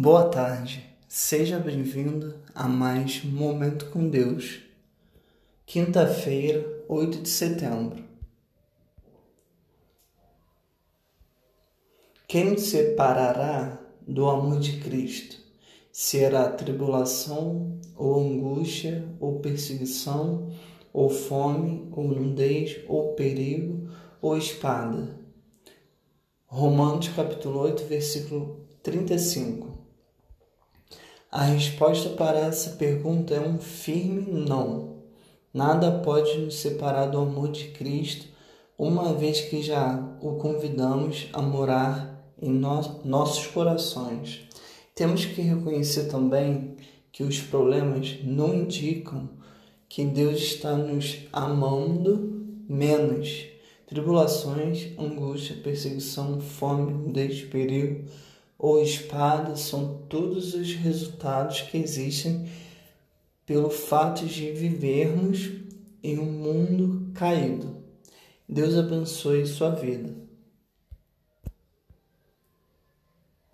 Boa tarde, seja bem-vindo a mais Momento com Deus. Quinta-feira, 8 de setembro. Quem te separará do amor de Cristo? Será tribulação, ou angústia, ou perseguição, ou fome, ou nudez, ou perigo, ou espada? Romanos capítulo 8, versículo 35. A resposta para essa pergunta é um firme não. Nada pode nos separar do amor de Cristo, uma vez que já o convidamos a morar em no nossos corações. Temos que reconhecer também que os problemas não indicam que Deus está nos amando menos. Tribulações, angústia, perseguição, fome, desespero ou espada são todos os resultados que existem pelo fato de vivermos em um mundo caído. Deus abençoe sua vida.